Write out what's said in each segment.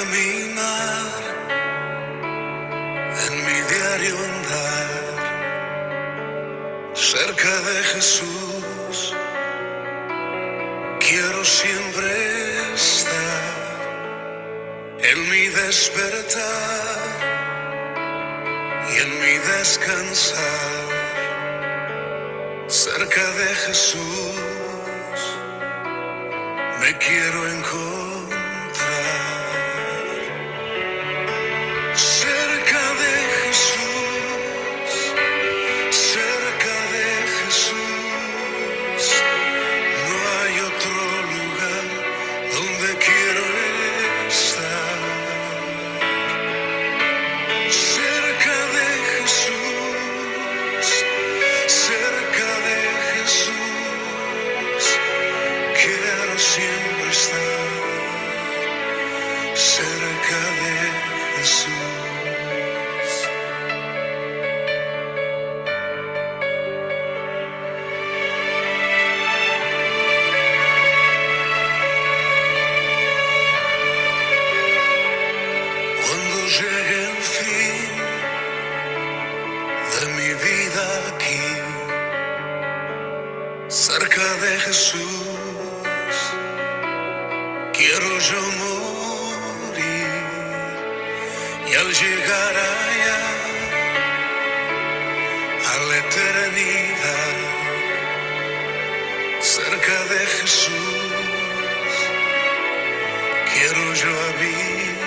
caminar, en mi diario andar, cerca de Jesús, quiero siempre estar en mi despertar y en mi descansar, cerca de Jesús, me quiero encontrar. Y al llegar allá a la eternidad, cerca de Jesús, quiero yo habitar.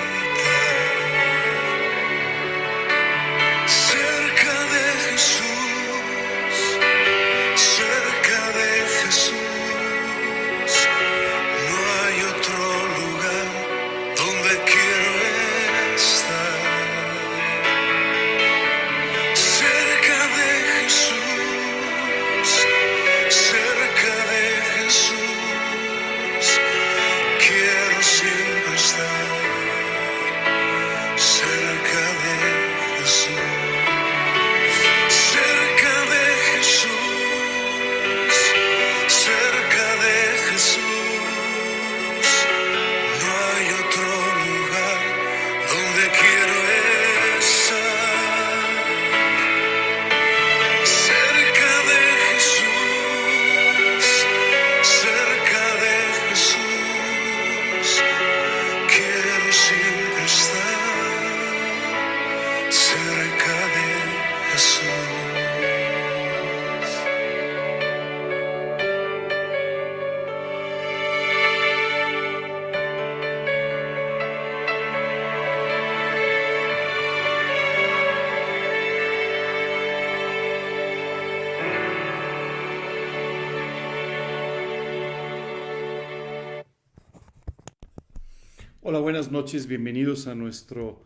Hola, buenas noches, bienvenidos a nuestro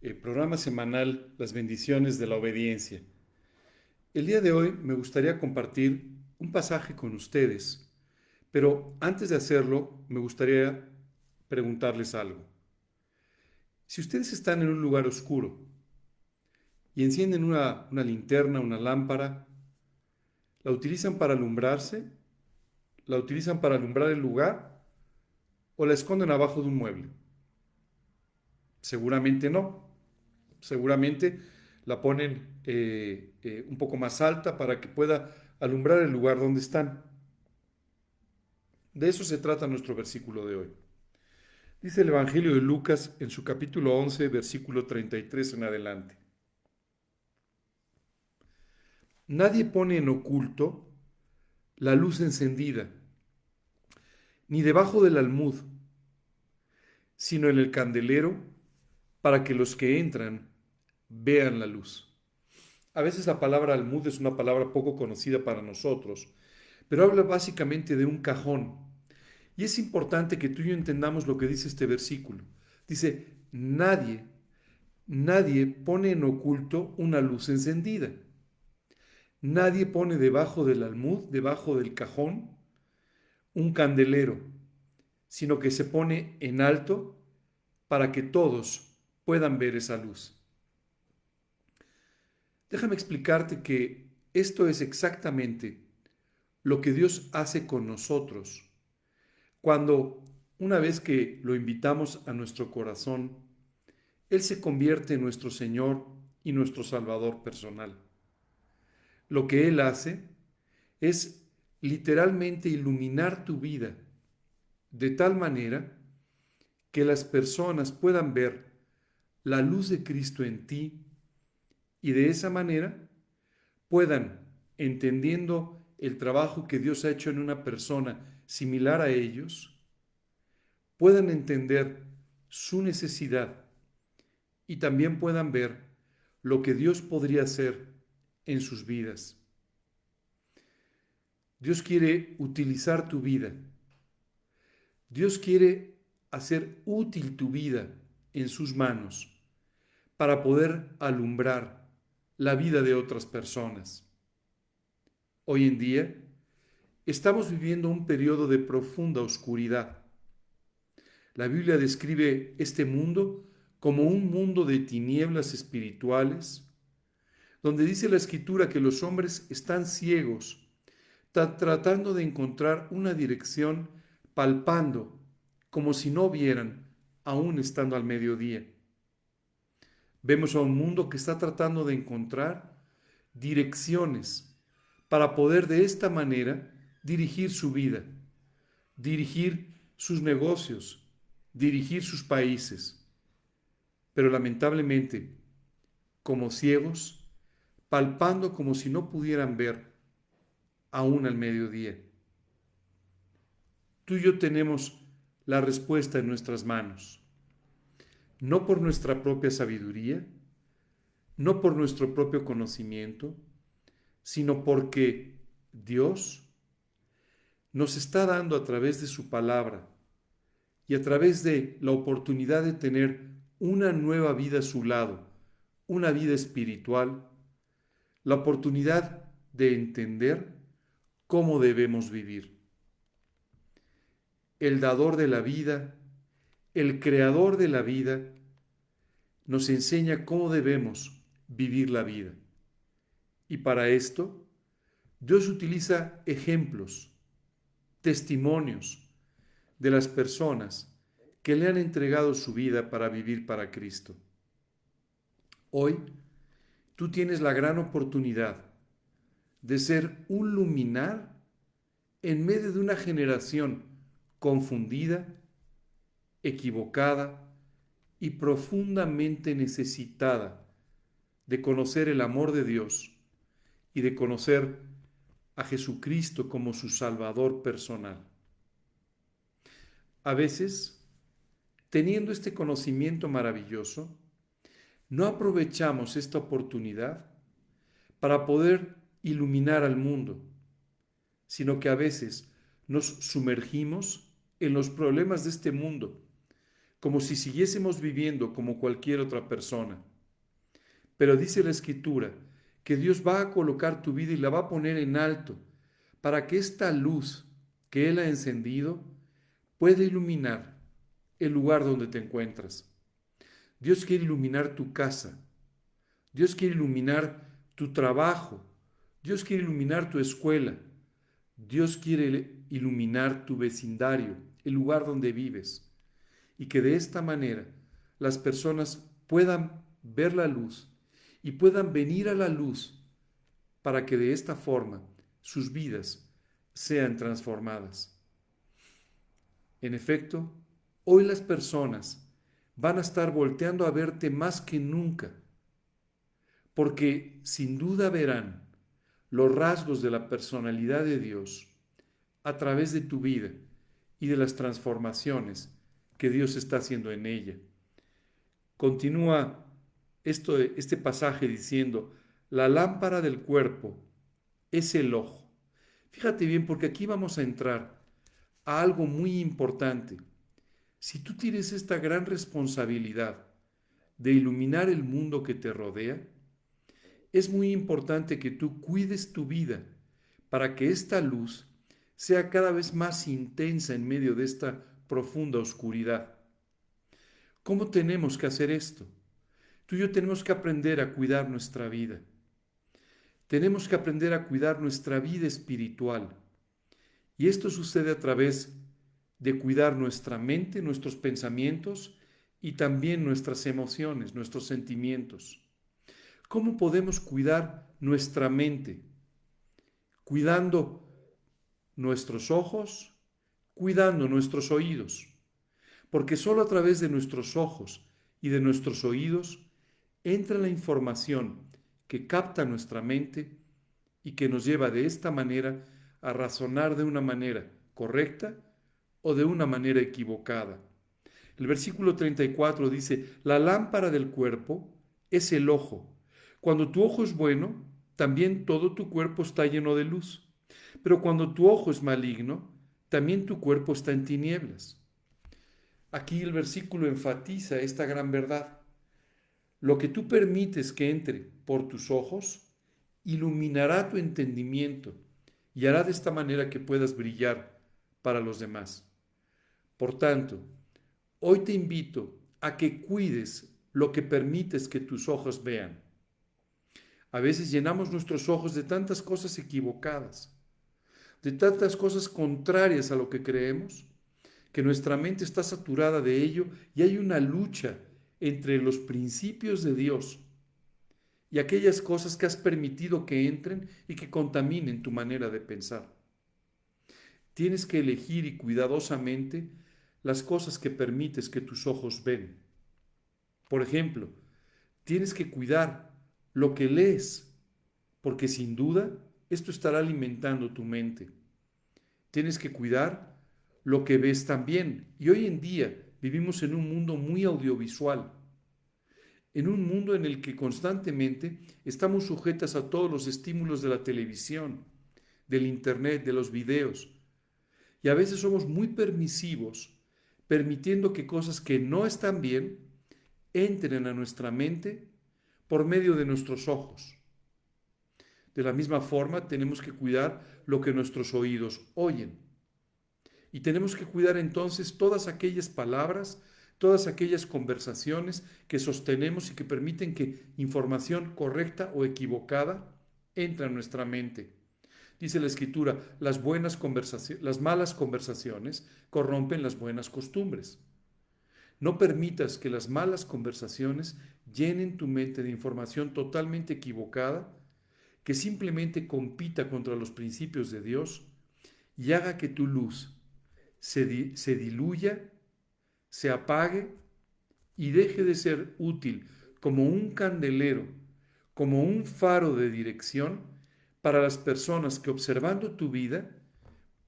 eh, programa semanal Las bendiciones de la obediencia. El día de hoy me gustaría compartir un pasaje con ustedes, pero antes de hacerlo me gustaría preguntarles algo. Si ustedes están en un lugar oscuro y encienden una, una linterna, una lámpara, ¿la utilizan para alumbrarse? ¿La utilizan para alumbrar el lugar? O la esconden abajo de un mueble? Seguramente no. Seguramente la ponen eh, eh, un poco más alta para que pueda alumbrar el lugar donde están. De eso se trata nuestro versículo de hoy. Dice el Evangelio de Lucas en su capítulo 11, versículo 33 en adelante. Nadie pone en oculto la luz encendida ni debajo del almud, sino en el candelero, para que los que entran vean la luz. A veces la palabra almud es una palabra poco conocida para nosotros, pero habla básicamente de un cajón. Y es importante que tú y yo entendamos lo que dice este versículo. Dice, nadie, nadie pone en oculto una luz encendida. Nadie pone debajo del almud, debajo del cajón, un candelero, sino que se pone en alto para que todos puedan ver esa luz. Déjame explicarte que esto es exactamente lo que Dios hace con nosotros cuando una vez que lo invitamos a nuestro corazón, Él se convierte en nuestro Señor y nuestro Salvador personal. Lo que Él hace es literalmente iluminar tu vida de tal manera que las personas puedan ver la luz de Cristo en ti y de esa manera puedan, entendiendo el trabajo que Dios ha hecho en una persona similar a ellos, puedan entender su necesidad y también puedan ver lo que Dios podría hacer en sus vidas. Dios quiere utilizar tu vida. Dios quiere hacer útil tu vida en sus manos para poder alumbrar la vida de otras personas. Hoy en día estamos viviendo un periodo de profunda oscuridad. La Biblia describe este mundo como un mundo de tinieblas espirituales, donde dice la escritura que los hombres están ciegos tratando de encontrar una dirección, palpando, como si no vieran, aún estando al mediodía. Vemos a un mundo que está tratando de encontrar direcciones para poder de esta manera dirigir su vida, dirigir sus negocios, dirigir sus países. Pero lamentablemente, como ciegos, palpando como si no pudieran ver, aún al mediodía. Tú y yo tenemos la respuesta en nuestras manos, no por nuestra propia sabiduría, no por nuestro propio conocimiento, sino porque Dios nos está dando a través de su palabra y a través de la oportunidad de tener una nueva vida a su lado, una vida espiritual, la oportunidad de entender cómo debemos vivir. El dador de la vida, el creador de la vida, nos enseña cómo debemos vivir la vida. Y para esto, Dios utiliza ejemplos, testimonios de las personas que le han entregado su vida para vivir para Cristo. Hoy, tú tienes la gran oportunidad de ser un luminar en medio de una generación confundida, equivocada y profundamente necesitada de conocer el amor de Dios y de conocer a Jesucristo como su Salvador personal. A veces, teniendo este conocimiento maravilloso, no aprovechamos esta oportunidad para poder iluminar al mundo, sino que a veces nos sumergimos en los problemas de este mundo, como si siguiésemos viviendo como cualquier otra persona. Pero dice la Escritura que Dios va a colocar tu vida y la va a poner en alto, para que esta luz que Él ha encendido pueda iluminar el lugar donde te encuentras. Dios quiere iluminar tu casa. Dios quiere iluminar tu trabajo, Dios quiere iluminar tu escuela. Dios quiere iluminar tu vecindario, el lugar donde vives. Y que de esta manera las personas puedan ver la luz y puedan venir a la luz para que de esta forma sus vidas sean transformadas. En efecto, hoy las personas van a estar volteando a verte más que nunca, porque sin duda verán los rasgos de la personalidad de Dios a través de tu vida y de las transformaciones que Dios está haciendo en ella. Continúa esto, este pasaje diciendo, la lámpara del cuerpo es el ojo. Fíjate bien, porque aquí vamos a entrar a algo muy importante. Si tú tienes esta gran responsabilidad de iluminar el mundo que te rodea, es muy importante que tú cuides tu vida para que esta luz sea cada vez más intensa en medio de esta profunda oscuridad. ¿Cómo tenemos que hacer esto? Tú y yo tenemos que aprender a cuidar nuestra vida. Tenemos que aprender a cuidar nuestra vida espiritual. Y esto sucede a través de cuidar nuestra mente, nuestros pensamientos y también nuestras emociones, nuestros sentimientos. ¿Cómo podemos cuidar nuestra mente? Cuidando nuestros ojos, cuidando nuestros oídos, porque solo a través de nuestros ojos y de nuestros oídos entra la información que capta nuestra mente y que nos lleva de esta manera a razonar de una manera correcta o de una manera equivocada. El versículo 34 dice, la lámpara del cuerpo es el ojo. Cuando tu ojo es bueno, también todo tu cuerpo está lleno de luz. Pero cuando tu ojo es maligno, también tu cuerpo está en tinieblas. Aquí el versículo enfatiza esta gran verdad. Lo que tú permites que entre por tus ojos, iluminará tu entendimiento y hará de esta manera que puedas brillar para los demás. Por tanto, hoy te invito a que cuides lo que permites que tus ojos vean. A veces llenamos nuestros ojos de tantas cosas equivocadas, de tantas cosas contrarias a lo que creemos, que nuestra mente está saturada de ello y hay una lucha entre los principios de Dios y aquellas cosas que has permitido que entren y que contaminen tu manera de pensar. Tienes que elegir y cuidadosamente las cosas que permites que tus ojos ven. Por ejemplo, tienes que cuidar lo que lees, porque sin duda esto estará alimentando tu mente. Tienes que cuidar lo que ves también. Y hoy en día vivimos en un mundo muy audiovisual, en un mundo en el que constantemente estamos sujetas a todos los estímulos de la televisión, del Internet, de los videos. Y a veces somos muy permisivos permitiendo que cosas que no están bien entren a nuestra mente por medio de nuestros ojos. De la misma forma, tenemos que cuidar lo que nuestros oídos oyen. Y tenemos que cuidar entonces todas aquellas palabras, todas aquellas conversaciones que sostenemos y que permiten que información correcta o equivocada entre a nuestra mente. Dice la escritura, las, buenas las malas conversaciones corrompen las buenas costumbres. No permitas que las malas conversaciones llenen tu mente de información totalmente equivocada que simplemente compita contra los principios de Dios y haga que tu luz se, se diluya, se apague y deje de ser útil como un candelero, como un faro de dirección para las personas que observando tu vida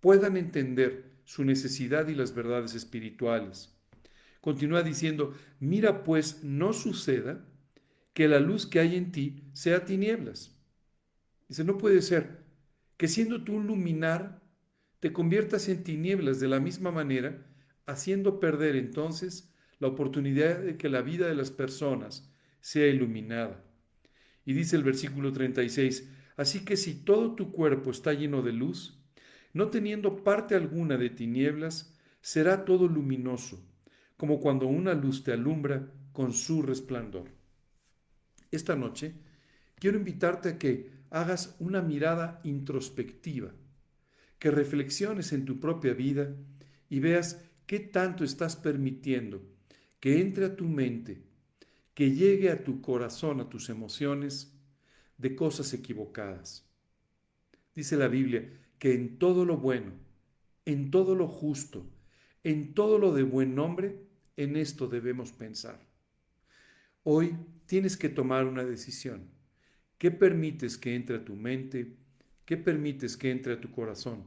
puedan entender su necesidad y las verdades espirituales. Continúa diciendo, mira pues no suceda que la luz que hay en ti sea tinieblas. Dice, no puede ser que siendo tú un luminar, te conviertas en tinieblas de la misma manera, haciendo perder entonces la oportunidad de que la vida de las personas sea iluminada. Y dice el versículo 36, Así que si todo tu cuerpo está lleno de luz, no teniendo parte alguna de tinieblas, será todo luminoso, como cuando una luz te alumbra con su resplandor. Esta noche quiero invitarte a que hagas una mirada introspectiva, que reflexiones en tu propia vida y veas qué tanto estás permitiendo que entre a tu mente, que llegue a tu corazón, a tus emociones, de cosas equivocadas. Dice la Biblia que en todo lo bueno, en todo lo justo, en todo lo de buen nombre, en esto debemos pensar. Hoy tienes que tomar una decisión. ¿Qué permites que entre a tu mente? ¿Qué permites que entre a tu corazón?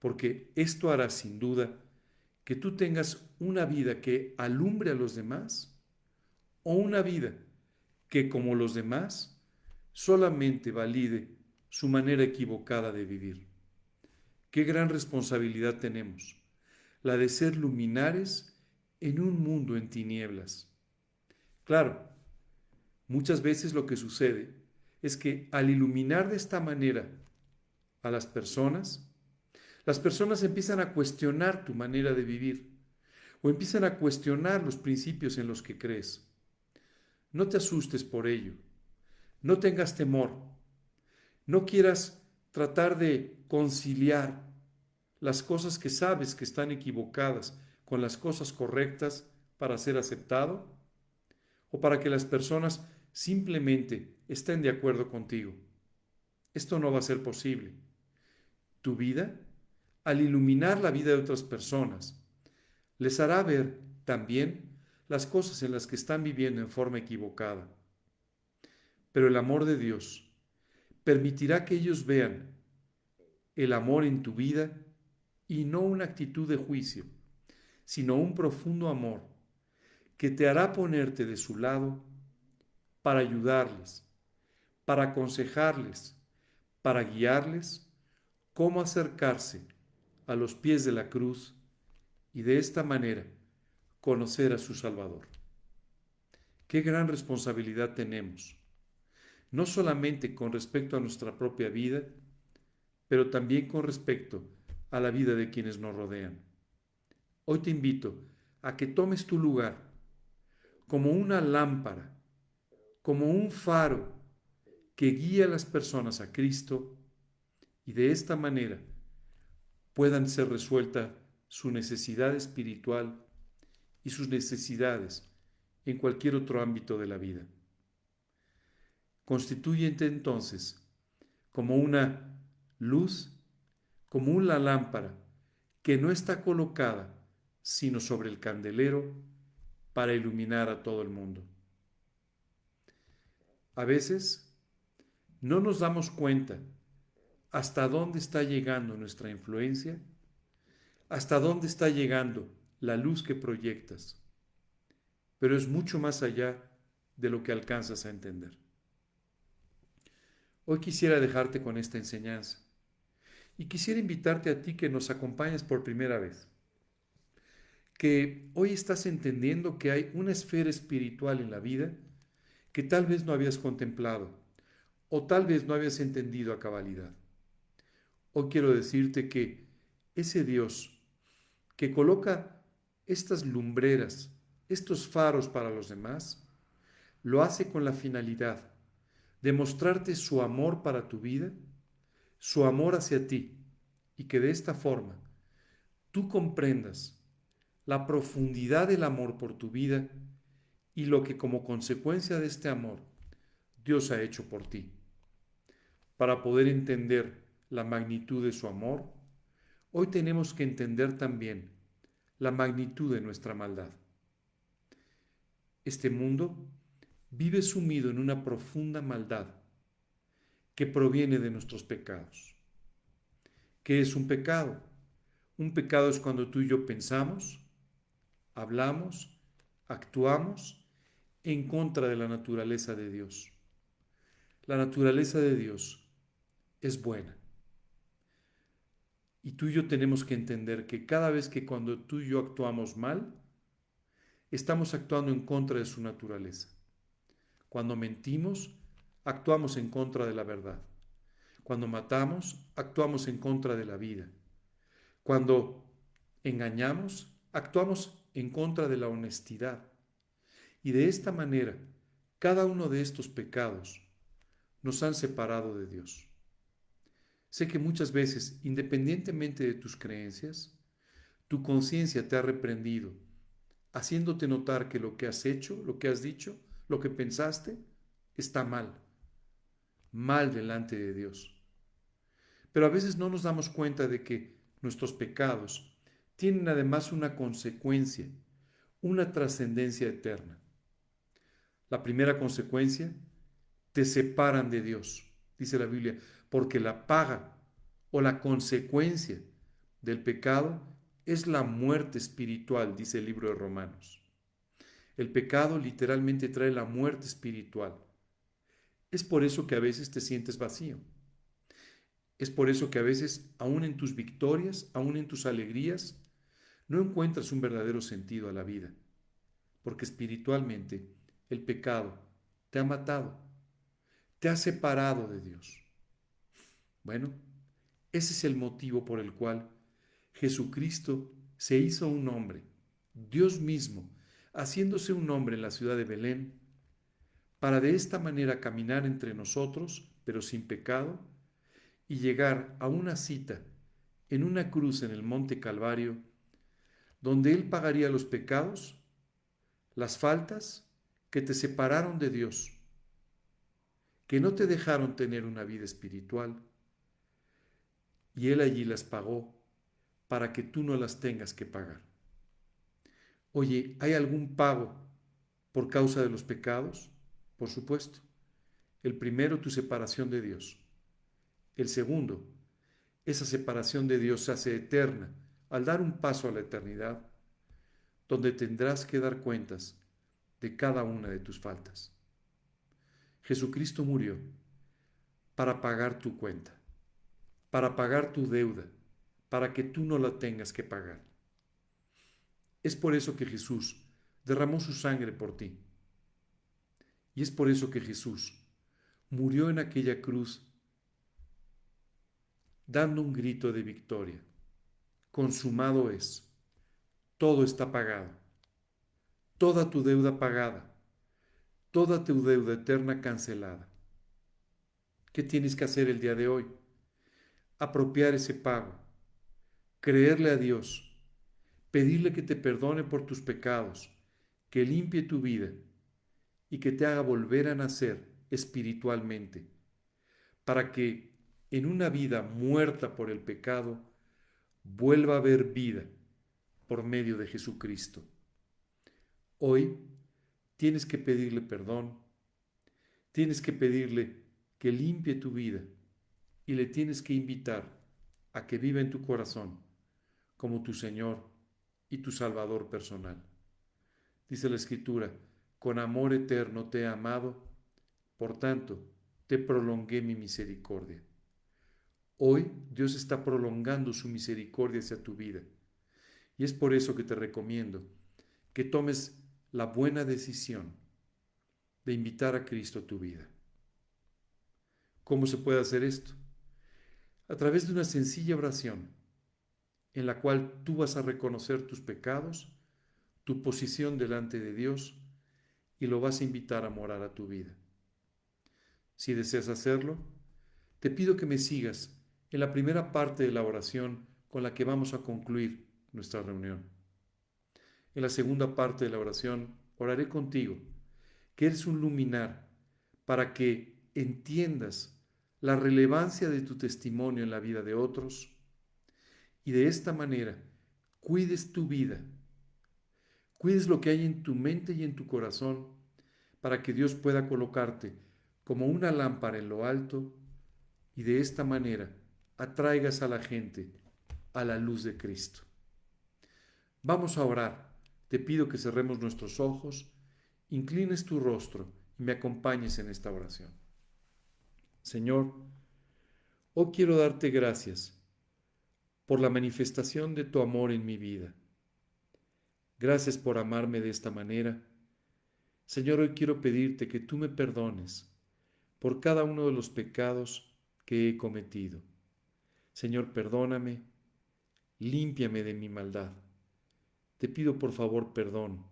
Porque esto hará sin duda que tú tengas una vida que alumbre a los demás o una vida que como los demás solamente valide su manera equivocada de vivir. Qué gran responsabilidad tenemos, la de ser luminares en un mundo en tinieblas. Claro, muchas veces lo que sucede es que al iluminar de esta manera a las personas, las personas empiezan a cuestionar tu manera de vivir o empiezan a cuestionar los principios en los que crees. No te asustes por ello no tengas temor. No quieras tratar de conciliar las cosas que sabes que están equivocadas con las cosas correctas para ser aceptado? ¿O para que las personas simplemente estén de acuerdo contigo? Esto no va a ser posible. Tu vida, al iluminar la vida de otras personas, les hará ver también las cosas en las que están viviendo en forma equivocada. Pero el amor de Dios permitirá que ellos vean el amor en tu vida y no una actitud de juicio, sino un profundo amor que te hará ponerte de su lado para ayudarles, para aconsejarles, para guiarles cómo acercarse a los pies de la cruz y de esta manera conocer a su Salvador. Qué gran responsabilidad tenemos, no solamente con respecto a nuestra propia vida, pero también con respecto a la vida de quienes nos rodean. Hoy te invito a que tomes tu lugar como una lámpara, como un faro que guía a las personas a Cristo y de esta manera puedan ser resuelta su necesidad espiritual y sus necesidades en cualquier otro ámbito de la vida. Constituyente entonces como una luz, como una lámpara que no está colocada sino sobre el candelero para iluminar a todo el mundo. A veces no nos damos cuenta hasta dónde está llegando nuestra influencia, hasta dónde está llegando la luz que proyectas, pero es mucho más allá de lo que alcanzas a entender. Hoy quisiera dejarte con esta enseñanza y quisiera invitarte a ti que nos acompañes por primera vez, que hoy estás entendiendo que hay una esfera espiritual en la vida que tal vez no habías contemplado o tal vez no habías entendido a cabalidad. Hoy quiero decirte que ese Dios que coloca estas lumbreras, estos faros para los demás, lo hace con la finalidad de mostrarte su amor para tu vida, su amor hacia ti, y que de esta forma tú comprendas la profundidad del amor por tu vida y lo que como consecuencia de este amor Dios ha hecho por ti. Para poder entender la magnitud de su amor, hoy tenemos que entender también la magnitud de nuestra maldad. Este mundo vive sumido en una profunda maldad que proviene de nuestros pecados. ¿Qué es un pecado? Un pecado es cuando tú y yo pensamos, hablamos, actuamos en contra de la naturaleza de Dios. La naturaleza de Dios es buena. Y tú y yo tenemos que entender que cada vez que cuando tú y yo actuamos mal, estamos actuando en contra de su naturaleza. Cuando mentimos, actuamos en contra de la verdad. Cuando matamos, actuamos en contra de la vida. Cuando engañamos, actuamos en contra de la honestidad. Y de esta manera, cada uno de estos pecados nos han separado de Dios. Sé que muchas veces, independientemente de tus creencias, tu conciencia te ha reprendido, haciéndote notar que lo que has hecho, lo que has dicho, lo que pensaste, está mal, mal delante de Dios. Pero a veces no nos damos cuenta de que nuestros pecados tienen además una consecuencia, una trascendencia eterna. La primera consecuencia, te separan de Dios, dice la Biblia porque la paga o la consecuencia del pecado es la muerte espiritual, dice el libro de Romanos. El pecado literalmente trae la muerte espiritual. Es por eso que a veces te sientes vacío. Es por eso que a veces, aún en tus victorias, aún en tus alegrías, no encuentras un verdadero sentido a la vida, porque espiritualmente el pecado te ha matado, te ha separado de Dios. Bueno, ese es el motivo por el cual Jesucristo se hizo un hombre, Dios mismo, haciéndose un hombre en la ciudad de Belén, para de esta manera caminar entre nosotros, pero sin pecado, y llegar a una cita en una cruz en el monte Calvario, donde Él pagaría los pecados, las faltas que te separaron de Dios, que no te dejaron tener una vida espiritual, y Él allí las pagó para que tú no las tengas que pagar. Oye, ¿hay algún pago por causa de los pecados? Por supuesto. El primero, tu separación de Dios. El segundo, esa separación de Dios se hace eterna al dar un paso a la eternidad, donde tendrás que dar cuentas de cada una de tus faltas. Jesucristo murió para pagar tu cuenta, para pagar tu deuda, para que tú no la tengas que pagar. Es por eso que Jesús derramó su sangre por ti. Y es por eso que Jesús murió en aquella cruz dando un grito de victoria. Consumado es. Todo está pagado. Toda tu deuda pagada. Toda tu deuda eterna cancelada. ¿Qué tienes que hacer el día de hoy? Apropiar ese pago. Creerle a Dios. Pedirle que te perdone por tus pecados. Que limpie tu vida. Y que te haga volver a nacer espiritualmente. Para que en una vida muerta por el pecado, vuelva a haber vida por medio de Jesucristo. Hoy tienes que pedirle perdón, tienes que pedirle que limpie tu vida y le tienes que invitar a que viva en tu corazón como tu Señor y tu Salvador personal. Dice la Escritura, con amor eterno te he amado, por tanto te prolongué mi misericordia. Hoy Dios está prolongando su misericordia hacia tu vida. Y es por eso que te recomiendo que tomes la buena decisión de invitar a Cristo a tu vida. ¿Cómo se puede hacer esto? A través de una sencilla oración en la cual tú vas a reconocer tus pecados, tu posición delante de Dios y lo vas a invitar a morar a tu vida. Si deseas hacerlo, te pido que me sigas en la primera parte de la oración con la que vamos a concluir nuestra reunión. En la segunda parte de la oración oraré contigo, que eres un luminar, para que entiendas la relevancia de tu testimonio en la vida de otros y de esta manera cuides tu vida, cuides lo que hay en tu mente y en tu corazón para que Dios pueda colocarte como una lámpara en lo alto y de esta manera atraigas a la gente a la luz de Cristo. Vamos a orar. Te pido que cerremos nuestros ojos, inclines tu rostro y me acompañes en esta oración. Señor, hoy quiero darte gracias por la manifestación de tu amor en mi vida. Gracias por amarme de esta manera. Señor, hoy quiero pedirte que tú me perdones por cada uno de los pecados que he cometido. Señor, perdóname, límpiame de mi maldad. Te pido por favor perdón.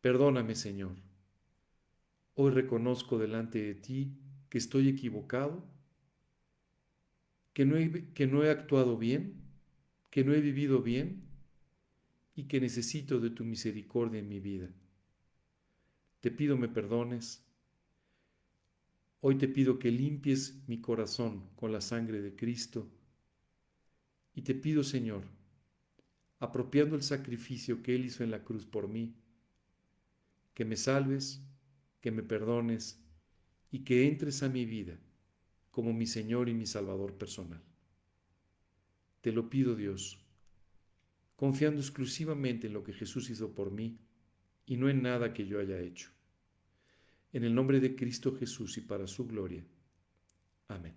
Perdóname, Señor. Hoy reconozco delante de ti que estoy equivocado, que no he, que no he actuado bien, que no he vivido bien y que necesito de tu misericordia en mi vida. Te pido me perdones Hoy te pido que limpies mi corazón con la sangre de Cristo y te pido, Señor, apropiando el sacrificio que Él hizo en la cruz por mí, que me salves, que me perdones y que entres a mi vida como mi Señor y mi Salvador personal. Te lo pido, Dios, confiando exclusivamente en lo que Jesús hizo por mí y no en nada que yo haya hecho. En el nombre de Cristo Jesús y para su gloria. Amén.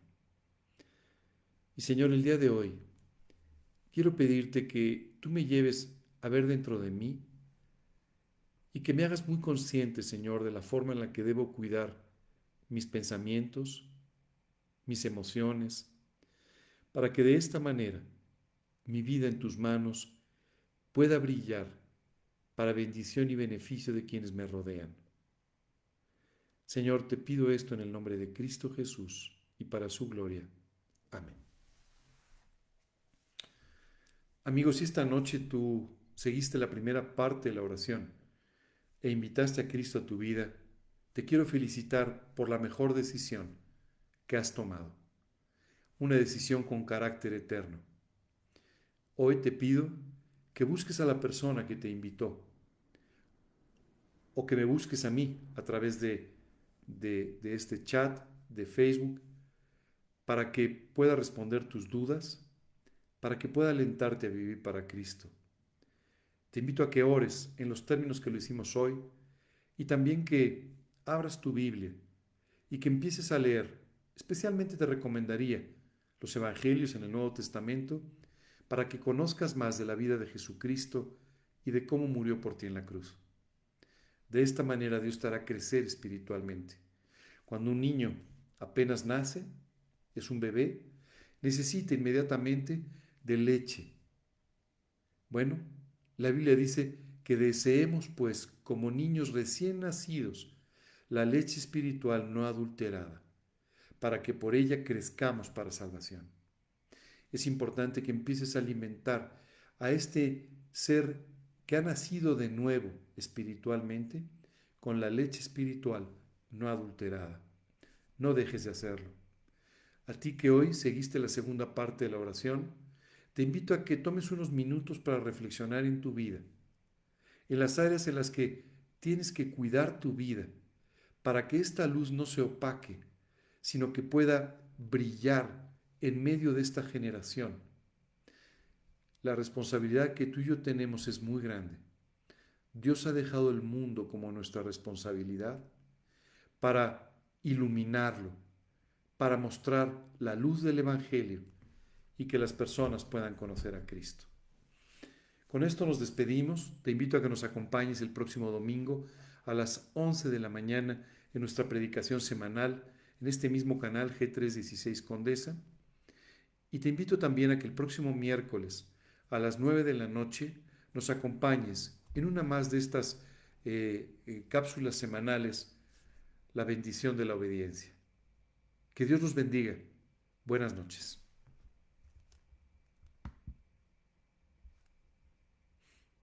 Y Señor, el día de hoy quiero pedirte que tú me lleves a ver dentro de mí y que me hagas muy consciente, Señor, de la forma en la que debo cuidar mis pensamientos, mis emociones, para que de esta manera mi vida en tus manos pueda brillar para bendición y beneficio de quienes me rodean. Señor, te pido esto en el nombre de Cristo Jesús y para su gloria. Amén. Amigos, si esta noche tú seguiste la primera parte de la oración e invitaste a Cristo a tu vida, te quiero felicitar por la mejor decisión que has tomado. Una decisión con carácter eterno. Hoy te pido que busques a la persona que te invitó o que me busques a mí a través de, de, este chat de Facebook para que pueda responder tus dudas, para que pueda alentarte a vivir para Cristo. Te invito a que ores en los términos que lo hicimos hoy y también que abras tu Biblia y que empieces a leer. Especialmente te recomendaría los Evangelios en el Nuevo Testamento para que conozcas más de la vida de Jesucristo y de cómo murió por ti en la cruz. De esta manera Dios te hará crecer espiritualmente. Cuando un niño apenas nace, es un bebé, necesita inmediatamente de leche. Bueno, la Biblia dice que deseemos, pues, como niños recién nacidos, la leche espiritual no adulterada, para que por ella crezcamos para salvación. Es importante que empieces a alimentar a este ser que ha nacido de nuevo espiritualmente con la leche espiritual no adulterada. No dejes de hacerlo. A ti que hoy seguiste la segunda parte de la oración, te invito a que tomes unos minutos para reflexionar en tu vida, en las áreas en las que tienes que cuidar tu vida, para que esta luz no se opaque, sino que pueda brillar en medio de esta generación. La responsabilidad que tú y yo tenemos es muy grande. Dios ha dejado el mundo como nuestra responsabilidad para iluminarlo, para mostrar la luz del Evangelio y que las personas puedan conocer a Cristo. Con esto nos despedimos. Te invito a que nos acompañes el próximo domingo a las 11 de la mañana en nuestra predicación semanal en este mismo canal G316 Condesa. Y te invito también a que el próximo miércoles a las 9 de la noche nos acompañes en una más de estas eh, eh, cápsulas semanales, la bendición de la obediencia. Que Dios nos bendiga. Buenas noches.